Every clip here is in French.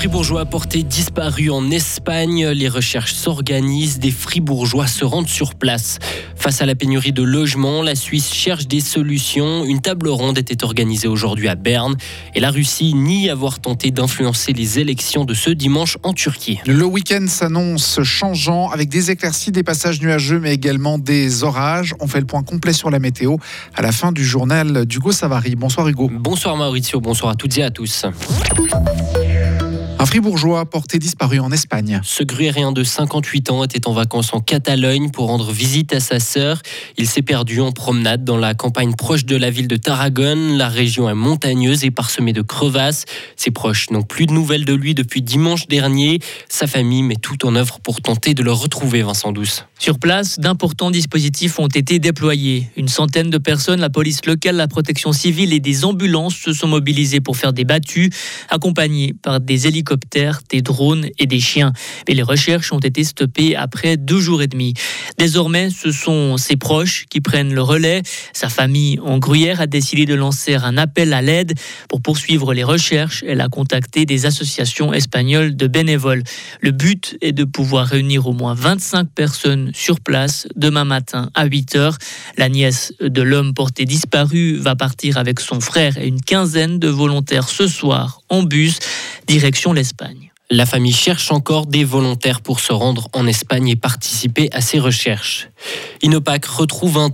Fribourgeois porté disparu en Espagne. Les recherches s'organisent, des Fribourgeois se rendent sur place. Face à la pénurie de logements, la Suisse cherche des solutions. Une table ronde était organisée aujourd'hui à Berne et la Russie nie avoir tenté d'influencer les élections de ce dimanche en Turquie. Le week-end s'annonce changeant avec des éclaircies, des passages nuageux mais également des orages. On fait le point complet sur la météo à la fin du journal d'Hugo Savary. Bonsoir Hugo. Bonsoir Maurizio, bonsoir à toutes et à tous. Un fribourgeois porté disparu en Espagne. Ce gruérien de 58 ans était en vacances en Catalogne pour rendre visite à sa sœur. Il s'est perdu en promenade dans la campagne proche de la ville de Tarragone. La région est montagneuse et parsemée de crevasses. Ses proches n'ont plus de nouvelles de lui depuis dimanche dernier. Sa famille met tout en œuvre pour tenter de le retrouver, Vincent Douce. Sur place, d'importants dispositifs ont été déployés. Une centaine de personnes, la police locale, la protection civile et des ambulances se sont mobilisées pour faire des battues, accompagnés par des hélicoptères des drones et des chiens. Mais les recherches ont été stoppées après deux jours et demi. Désormais, ce sont ses proches qui prennent le relais. Sa famille en Gruyère a décidé de lancer un appel à l'aide. Pour poursuivre les recherches, elle a contacté des associations espagnoles de bénévoles. Le but est de pouvoir réunir au moins 25 personnes sur place demain matin à 8 heures. La nièce de l'homme porté disparu va partir avec son frère et une quinzaine de volontaires ce soir en bus, direction l'Espagne. La famille cherche encore des volontaires pour se rendre en Espagne et participer à ces recherches. Inopac retrouve un,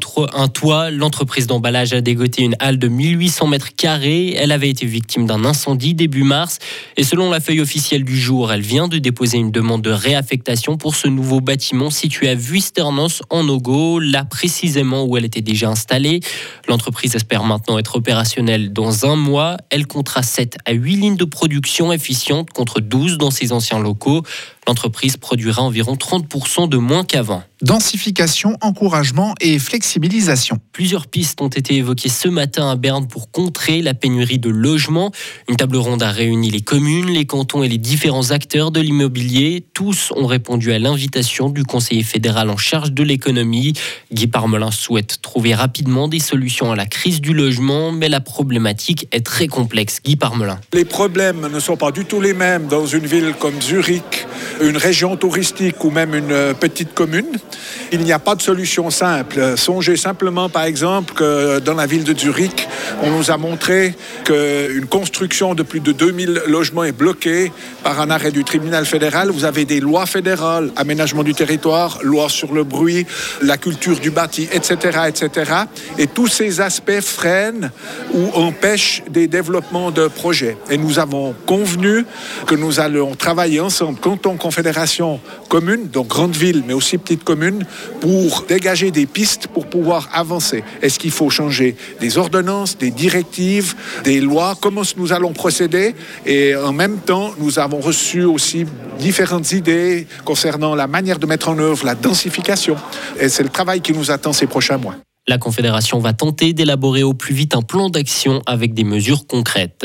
toit. L'entreprise d'emballage a dégoté une halle de 1800 mètres carrés. Elle avait été victime d'un incendie début mars. Et selon la feuille officielle du jour, elle vient de déposer une demande de réaffectation pour ce nouveau bâtiment situé à Vuisternos en Ogo, là précisément où elle était déjà installée. L'entreprise espère maintenant être opérationnelle dans un mois. Elle comptera 7 à 8 lignes de production efficientes contre 12 dans dans ses anciens locaux. L'entreprise produira environ 30% de moins qu'avant. Densification, encouragement et flexibilisation. Plusieurs pistes ont été évoquées ce matin à Berne pour contrer la pénurie de logements. Une table ronde a réuni les communes, les cantons et les différents acteurs de l'immobilier. Tous ont répondu à l'invitation du conseiller fédéral en charge de l'économie. Guy Parmelin souhaite trouver rapidement des solutions à la crise du logement, mais la problématique est très complexe. Guy Parmelin. Les problèmes ne sont pas du tout les mêmes dans une ville comme Zurich une région touristique ou même une euh, petite commune. Il n'y a pas de solution simple. Songez simplement, par exemple, que dans la ville de Zurich, on nous a montré qu'une construction de plus de 2000 logements est bloquée par un arrêt du tribunal fédéral. Vous avez des lois fédérales, aménagement du territoire, loi sur le bruit, la culture du bâti, etc., etc. Et tous ces aspects freinent ou empêchent des développements de projets. Et nous avons convenu que nous allons travailler ensemble, canton, confédération, commune, donc grande ville, mais aussi petite commune, pour dégager des pistes pour pouvoir avancer. Est-ce qu'il faut changer des ordonnances, des directives, des lois? Comment nous allons procéder? Et en même temps, nous avons reçu aussi différentes idées concernant la manière de mettre en œuvre la densification. Et c'est le travail qui nous attend ces prochains mois. La Confédération va tenter d'élaborer au plus vite un plan d'action avec des mesures concrètes.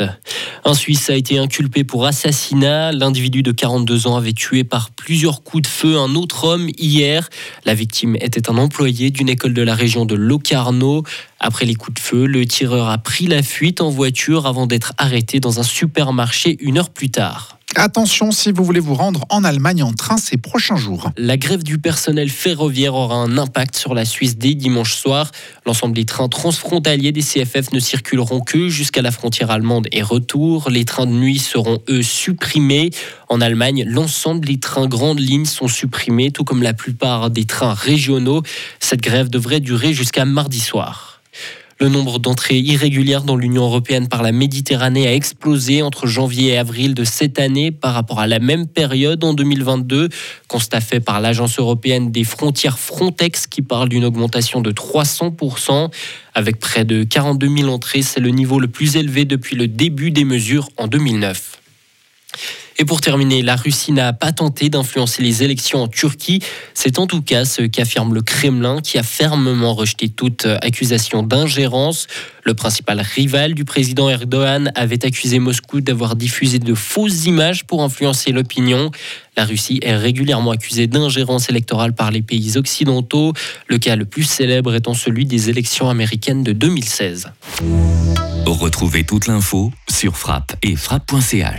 Un Suisse a été inculpé pour assassinat. L'individu de 42 ans avait tué par plusieurs coups de feu un autre homme hier. La victime était un employé d'une école de la région de Locarno. Après les coups de feu, le tireur a pris la fuite en voiture avant d'être arrêté dans un supermarché une heure plus tard. Attention si vous voulez vous rendre en Allemagne en train ces prochains jours. La grève du personnel ferroviaire aura un impact sur la Suisse dès dimanche soir. L'ensemble des trains transfrontaliers des CFF ne circuleront que jusqu'à la frontière allemande et retour. Les trains de nuit seront eux supprimés. En Allemagne, l'ensemble des trains grandes lignes sont supprimés, tout comme la plupart des trains régionaux. Cette grève devrait durer jusqu'à mardi soir. Le nombre d'entrées irrégulières dans l'Union européenne par la Méditerranée a explosé entre janvier et avril de cette année par rapport à la même période en 2022. Constat fait par l'Agence européenne des frontières Frontex qui parle d'une augmentation de 300%. Avec près de 42 000 entrées, c'est le niveau le plus élevé depuis le début des mesures en 2009. Et pour terminer, la Russie n'a pas tenté d'influencer les élections en Turquie. C'est en tout cas ce qu'affirme le Kremlin qui a fermement rejeté toute accusation d'ingérence. Le principal rival du président Erdogan avait accusé Moscou d'avoir diffusé de fausses images pour influencer l'opinion. La Russie est régulièrement accusée d'ingérence électorale par les pays occidentaux, le cas le plus célèbre étant celui des élections américaines de 2016. Retrouvez toute l'info sur frappe et frappe.ch.